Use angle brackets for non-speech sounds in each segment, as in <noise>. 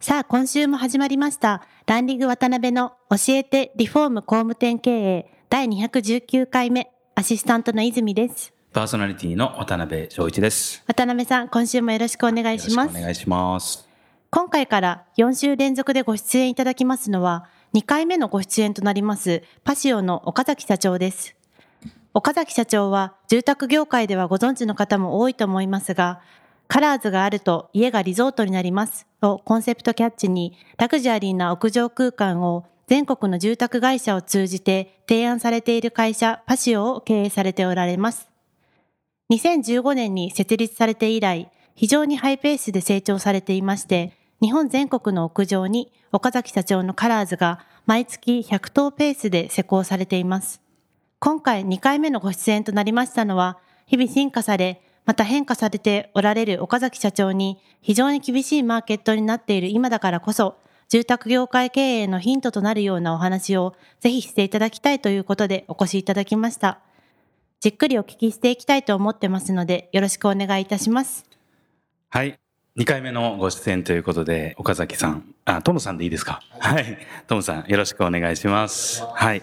さあ今週も始まりました。ランリング渡辺の教えてリフォーム工務店経営。第219回目。アシスタントの泉です。パーソナリティの渡辺翔一です。渡辺さん今週もよろしくお願いします。よろしくお願いします。今回から4週連続でご出演いただきますのは2回目のご出演となりますパシオの岡崎社長です。岡崎社長は住宅業界ではご存知の方も多いと思いますがカラーズがあると家がリゾートになりますをコンセプトキャッチにラグジュアリーな屋上空間を全国の住宅会社を通じて提案されている会社パシオを経営されておられます2015年に設立されて以来、非常にハイペースで成長されていまして、日本全国の屋上に岡崎社長のカラーズが毎月100頭ペースで施工されています。今回2回目のご出演となりましたのは、日々進化され、また変化されておられる岡崎社長に非常に厳しいマーケットになっている今だからこそ、住宅業界経営のヒントとなるようなお話をぜひしていただきたいということでお越しいただきました。じっくりお聞きしていきたいと思ってますので、よろしくお願いいたします。はい。2回目のご出演ということで、岡崎さん、あ、トムさんでいいですか？はい。トムさん、よろしくお願いします。はい。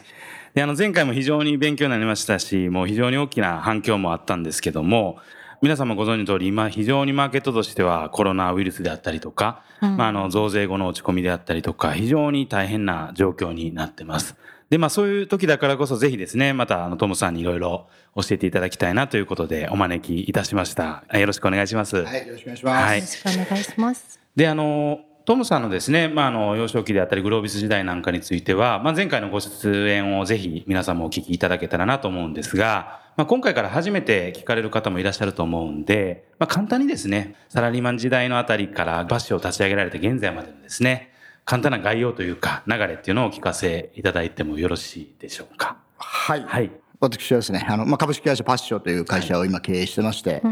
で、あの、前回も非常に勉強になりましたし、もう非常に大きな反響もあったんですけども、皆様ご存知の通り、今非常にマーケットとしてはコロナウイルスであったりとか、うんまあ、あの、増税後の落ち込みであったりとか、非常に大変な状況になってます。で、まあ、そういう時だからこそ、ぜひですね、また、あの、トムさんにいろいろ教えていただきたいなということで、お招きいたしました。あよろしくお願いします。はい、よろしくお願いします。はいよろしくお願いします。で、あの、トムさんのですね、まあ、あの、幼少期であったり、グロービス時代なんかについては、まあ、前回のご出演をぜひ皆さんもお聞きいただけたらなと思うんですが、まあ、今回から初めて聞かれる方もいらっしゃると思うんで、まあ、簡単にですね、サラリーマン時代のあたりからバッシュを立ち上げられて現在までのですね、簡単な概要というか、流れっていうのをお聞かせいただいてもよろしいでしょうか。はい。はい。私はですね、あの、まあ、株式会社パッションという会社を今経営してまして、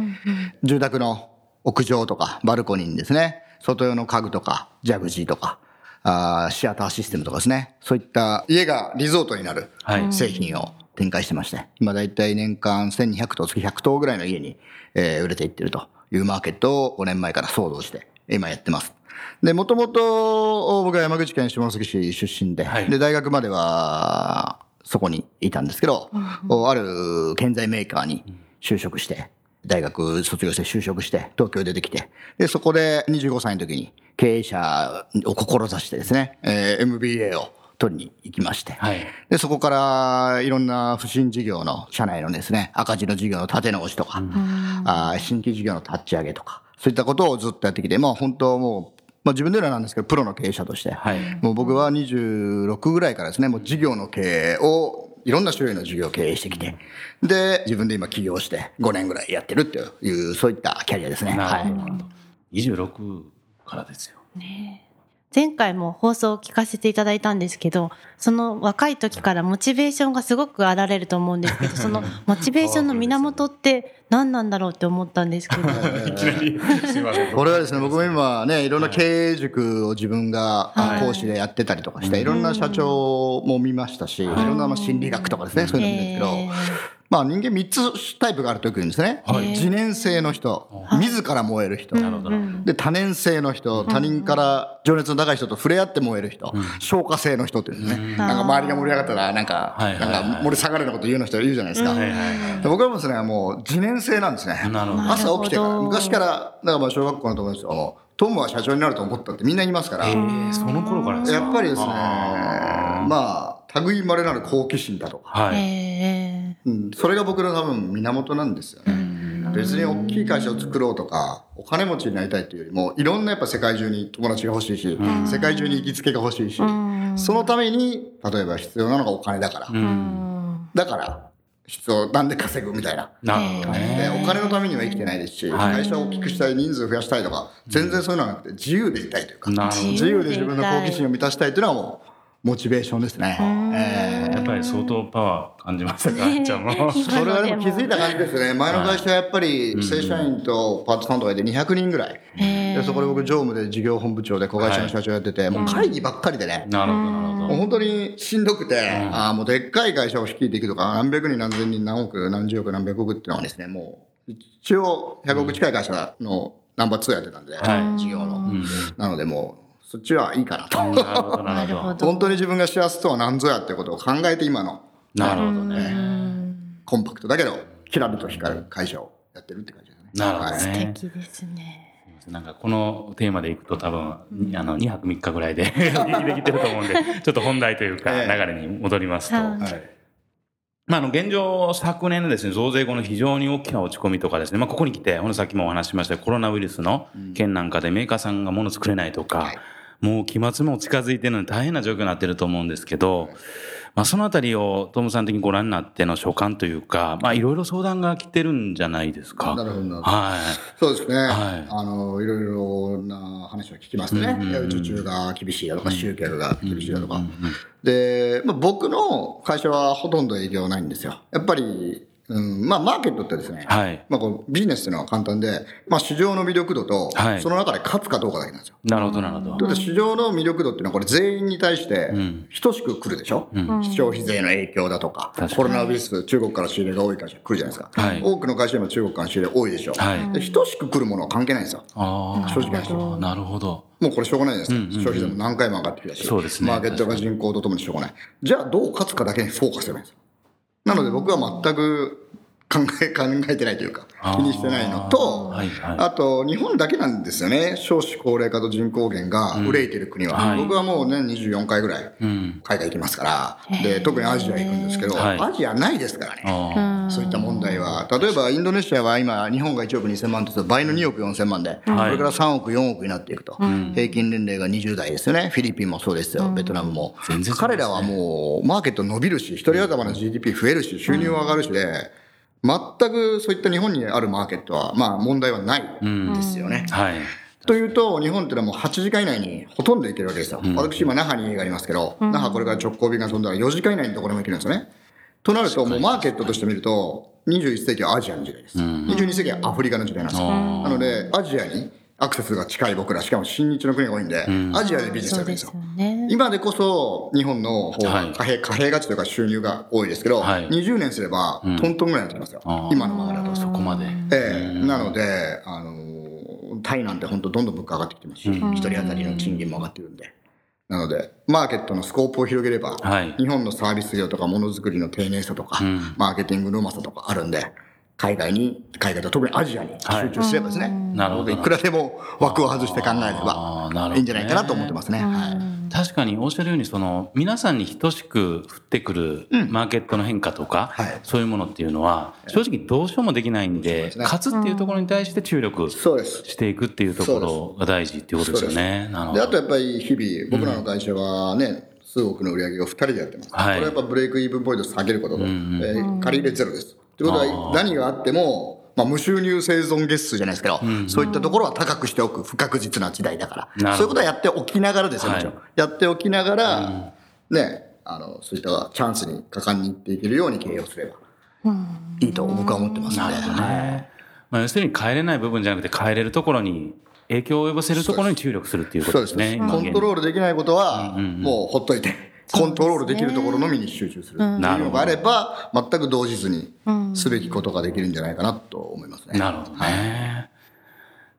住宅の屋上とかバルコニーにですね、外用の家具とか、ジャグジーとか、あーシアターシステムとかですね、そういった家がリゾートになるはい。製品を展開してまして、今だいたい年間1200棟、月100棟ぐらいの家に、えー売れていってるというマーケットを5年前から創造して、今やってます。で、もともと僕は山口県下関市出身で、はい。で、大学まではそこにいたんですけど、ある建材メーカーに就職して、大学卒業して就職して、東京出てきて、で、そこで25歳の時に経営者を志してですね、えー MBA を取りに行きまして、はい。で、そこからいろんな不審事業の、社内のですね、赤字の事業の立て直しとか、あー新規事業の立ち上げとか、そういったことをずっとやってきて、まあ本当もう、まあ自分ではなんですけど、プロの経営者として、はい。もう僕は26ぐらいからですね、もう事業の経営を、いろんな種類の事業を経営してきて、で、自分で今起業して5年ぐらいやってるっていう、そういったキャリアですね。なはい。るほど。26からですよ。前回も放送を聞かせていただいたんですけど、その若い時からモチベーションがすごくあられると思うんですけど、<laughs> そのモチベーションの源って何なんだろうって思ったんですけど。<laughs> いきなり、すいません。これはですね、僕も今ね、い。ろんな経営塾を自分がはい。講師でやってたりとかして、いろんな社長も見ましたし、い。ろんなまあ心理学とかですね、そういうの見るんですけえど、まあ人間3つタイプがあるとよく言うんですね。はい自燃性の人、自ら燃える人。なるほど。で、多年性の人、他人から情熱の高い人と触れ合って燃える人、消化性の人っていうんですね。なんか周りが盛り上がったら、なんか、なんか盛り下がるようなこと言うような人いるじゃないですか。はいはいはい。で僕はもうですね、もう自燃性なんですね。なるほど。朝起きてから、昔から、だからまあ小学校の友達とトムは社長になると思ったってみんな言いますから、えー、その頃からですかやっぱりですね、まあ、類いまれなる好奇心だとか、はい。えうん、それが僕の多分源なんですよね。別に大きい会社を作ろうとか、お金持ちになりたいというよりも、いろんなやっぱ世界中に友達が欲しいし、世界中に行きつけが欲しいし、んそのために、例えば必要なのがお金だから。だから、質をなんで稼ぐみたいな。お金のためには生きてないですし、はい会社を大きくしたい、人数増やしたいとか、全然そういうのはなくて、自由でいたいというか。自由で自分の好奇心を満たしたいというのはもう、モチベーションですね。えーやっぱり相当パワー感じましたか、ちゃん <laughs> も。それはでも気づいた感じですね。前の会社はやっぱり正社員とパートさんとかで200人ぐらい。でそこで僕常務で事業本部長で子会社の社長やってて、もう会議ばっかりでね。なるほど、なるほど。もう本当にしんどくて、ああ、もうでっかい会社を率いていくとか、何百人何千人何億何十億何百億っていうのはですね、もう、一応100億近い会社のナンバー2やってたんで、はい事業の。うんなのでもう、そっちはいいかなと。なるほど、なるほど。本当に自分が幸せとは何ぞやってことを考えて今のなるほどね。コンパクトだけど、キラリと光る会社をやってるって感じですね。なるほどはい素ね。敵ですね。なんかこのテーマでいくと多分、あの、2泊3日ぐらいで <laughs> できてると思うんで、ちょっと本題というか、ええ流れに戻りますと。はいはいまあ、あの、現状、昨年のですね、増税後の非常に大きな落ち込みとかですね、まあ、ここに来て、ほんとさっきもお話ししましたコロナウイルスの件なんかでメーカーさんが物作れないとか、はいもう期末も近づいてるのに大変な状況になってると思うんですけど、まあ、そのあたりをトムさん的にご覧になっての所感というか、まあ、いろいろ相談が来てるんじゃないですか？なるほどはそうですね、はい。あのいろいろな話は聞きますね、うんうんうんいや受注が厳しいだとか、集客が厳しいだとか、で、まあ、僕の会社はほとんど営業ないんですよ。やっぱり、うんまあ、マーケットってですね、い。はい。まあ、こうビジネスっていうのは簡単で、まあ、市場の魅力度と、はい。その中で勝つかどうかだけなんですよ。なるほど、なるほど。ということで市場の魅力度っていうのはこれ全員に対してん。等しく来るでしょ、消費税の影響だとか確かに。コロナウイルス中国から仕入れが多い会社来るじゃないですか、はい。多くの会社でも中国から仕入れ多いでしょ、はい。で等しく来るものは関係ないんですよ。ああ。正直な話。なるほど。もうこれしょうがないじゃないですか、消費税も何回も上がってきたし、そうですね。マーケットが人口とともにしょうがない。じゃあどう勝つかだけにフォーカスすればいいんですよなので僕は全く考え <laughs> 考えてないというか気にしてないのと、はいはい。あと日本だけなんですよね。少子高齢化と人口減が憂いてる国は、はい。僕はもう年24回ぐらいうん。海外行きますから。で特にアジア行くんですけど、はい。アジアないですからね。あそういった問題は例えばインドネシアは今日本が1億2000万とすると倍の2億4000万で、これから3億4億になっていくと、平均年齢が20代ですよね。フィリピンもそうですよ、ベトナムも。彼らはもうマーケット伸びるし一人頭の GDP 増えるし収入は上がるしで、全くそういった日本にあるマーケットはまあ問題はないん。ですよね、あ。はい。というと、日本ってのはもう8時間以内にほとんど行けるわけですよ。私今、那覇に家がありますけど、那覇これから直行便が飛んだら4時間以内にどこでも行けるんですよね。となると、もうマーケットとして見ると、21世紀はアジアの時代です。22世紀はアフリカの時代なんですよ。なので、アジアにアクセスが近い僕ら、しかも親日の国が多いんで、アジアでビジネスやるんですすよ。ね。今でこそ日本の方はいが貨幣、貨幣価値というか収入が多いですけど、はい20年すればトントンぐらいになってきますよ。今のままだと。そこまで。ええなので、あのータイなんて本当どんどん物価上がってきてますし、一人当たりの賃金も上がってるんで。なので、マーケットのスコープを広げれば、はい。日本のサービス業とかものづくりの丁寧さとか、ん。マーケティングのうまさとかあるんで、海外に、海外と特にアジアに集中すればですね、なるほど。いくらでも枠を外して考えればいいんじゃないかなと思ってますね。はい確かにおっしゃるようにその皆さんに等しく降ってくるマーケットの変化とか、はい。そういうものっていうのは正直どうしようもできないんですね。勝つっていうところに対して注力。していくっていうところが大事っていうことですよね。で、あど。とやっぱり日々、僕らの会社はね、数億の売り上げを2人でやってます。はい。これはやっぱ break-even point を下げることと、んうんえー借り入れゼロです。ということは、何があっても、まあ、無収入生存月数じゃないですけど、そういったところは高くしておく不確実な時代だから、そういうことはやっておきながらですよ、はい。やっておきながら、ね、あの、そういったチャンスに果敢にいっていけるように経営をすればいいと僕は思ってますので。なるほどね。まあ、要するに変えれない部分じゃなくて変えれるところに影響を及ぼせるところに注力するっていうことですです。ね。コントロールできないことは、うんうんうん。もうほっといて、コントロールできるところのみに集中するっていうのがあれば、全く動じずにすべきことができるんじゃないかなと思いますね。なるほどね。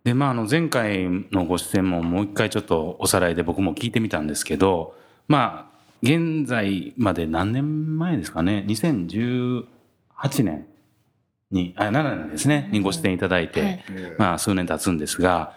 で、まあ、あの、前回のご出演ももう一回ちょっとおさらいで僕も聞いてみたんですけど、まあ、現在まで何年前ですかね、2018年に、あ、7年ですね、にご出演いただいて、はいまあ、数年経つんですが、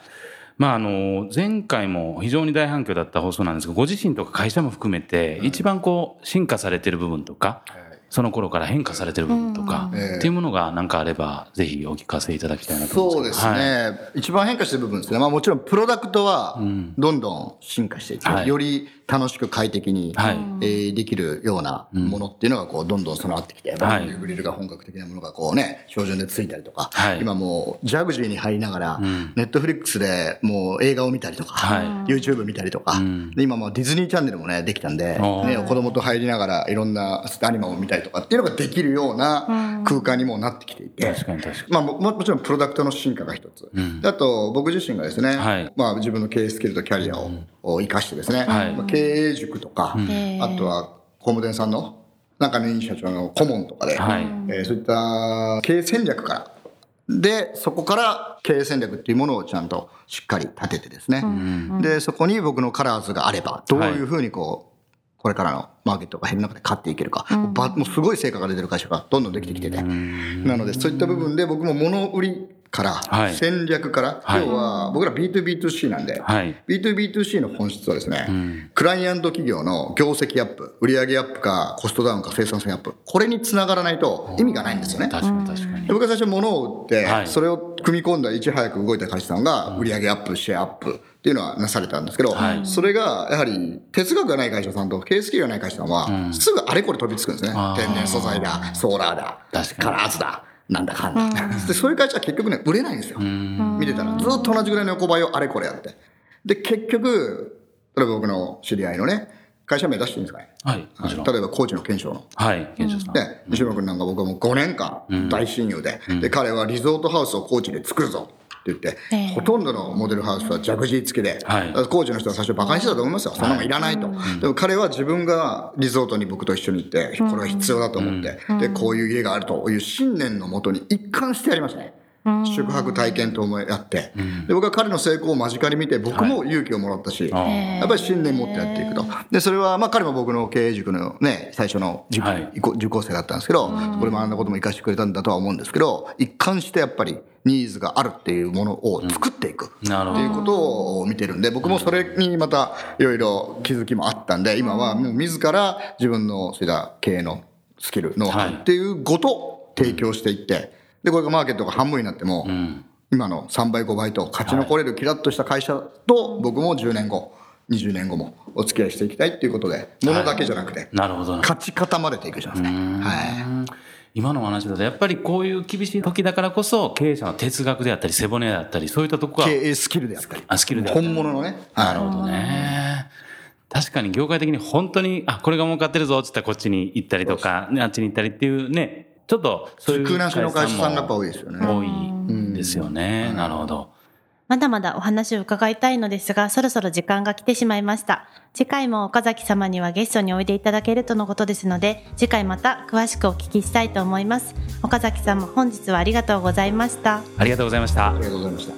まあ、あの、前回も非常に大反響だった放送なんですが、ご自身とか会社も含めて、一番こう、進化されてる部分とか、その頃から変化されてる部分とか、ええっていうものが何かあれば、ぜひお聞かせいただきたいなと思そうですうんですけど。はい。ね、一番変化してる部分ですね。まあもちろんプロダクトはどんどん進化していって、はい。より楽しく快適に、はい。えーできるようなものっていうのがこうどんどん備わってきて、はい。グリルが本格的なものがこうね標準でついたりとか、はい。今もうジャグジーに入りながら、ん。ネットフリックスでもう映画を見たりとか、はい。YouTube 見たりとか、ん。で今もうディズニーチャンネルもねできたんで、ね、子供と入りながらいろんなアニメを見たりとかっていうのができるような空間にもなってきていて、確かに確かに。まあ、もももちろんプロダクトの進化が一つ、ん。であと僕自身がですね、はい。まあ、自分の経営スキルとキャリアをを生かしてですね、はい。まあ、経営塾とか、へー。あとは工務店さんの中のいい社長の顧問とかで、はい。えーそういった経営戦略からでそこから経営戦略っていうものをちゃんとしっかり立ててですね、でそこに僕のカラーズがあればどういうふうにこう、これからのマーケットが変の中で勝っていけるか、ばもうすごい成果が出てる会社がどんどんできてきてて、なのでそういった部分で僕も物売りから、はい。戦略から、はい。要は僕ら B2B2C なんで、はい。B2B2C の本質はですね、クライアント企業の業績アップ、売上アップかコストダウンか生産性アップ、これにつながらないと意味がないんですよね。確かに確かに。で僕が最初物を売って、はい。それを組み込んだいち早く動いた会社さんが売上アップ、シェアアップっていうのはなされたんですけど、はい。それがやはり哲学がない会社さんと経営スキルがない会社さんは、すぐあれこれ飛びつくんですね。天然素材だ、ソーラーだ、カラーズだ。なんだかんだ、でそういう会社は結局ね売れないんですよ。見てたら。ずっと同じぐらいの横ばいをあれこれやって。で結局例えば僕の知り合いのね会社名出していいんですかね。はい。もちろん。例えばコーチの検証の。はい。賢秀さん。ね、西村君なんか僕はもう5年間大親友で,、で彼はリゾートハウスを高知で作るぞ言って、ええ。ほとんどのモデルハウスはジャグジー付きで、はい。だから高知の人は最初バカにしてたと思いますよ、そんなのいらないと、でも彼は自分がリゾートに僕と一緒に行ってこれは必要だと思って、でこういう家があるという信念のもとに一貫してやりましたね。宿泊体験と思いやって、で僕は彼の成功を間近に見て僕も勇気をもらったし、あー。やっぱり信念持ってやっていくと。で、それは、まあ彼も僕の経営塾のね、最初の塾、はい。受講受講生だったんですけど、これ学んだことも活かしてくれたんだとは思うんですけど、一貫してやっぱりニーズがあるっていうものを作っていく。なるほど。っていうことを見てるんで、僕もそれにまたいろいろ気づきもあったんで、今はもう自ら自分のそういった経営のスキル、ノウハウっていうことを提供していって、で、これがマーケットが半分になっても、うん。今の3倍5倍と勝ち残れるキラッとした会社と僕も10年後20年後もお付き合いしていきたいっていうことで物だけじゃなくてなるほどな。勝ち方まで提供しますねは今のお話だと、やっぱりこういう厳しい時だからこそ、経営者の哲学であったり、背骨であったり、そういったとこが、い経営スキルであったり。あスキルであったり。本物のね。なるほどね。確かに業界的に本当に、あ、これが儲かってるぞって言ったらこっちに行ったりとか、ねあっちに行ったりっていうね、ちょっとそういう空なしの会社さんがやっぱも多いですよね多いんですよね。なるほど。まだまだお話を伺いたいのですが、そろそろ時間が来てしまいました。次回も岡崎様にはゲストにおいでいただけるとのことですので、次回また詳しくお聞きしたいと思います。岡崎様、本日はありがとうございました。ありがとうございましたあ。りがとうございました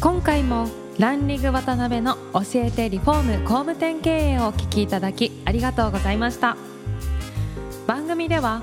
今回もランリング渡辺の教えてリフォーム工務店経営をお聞きいただきありがとうございました番組では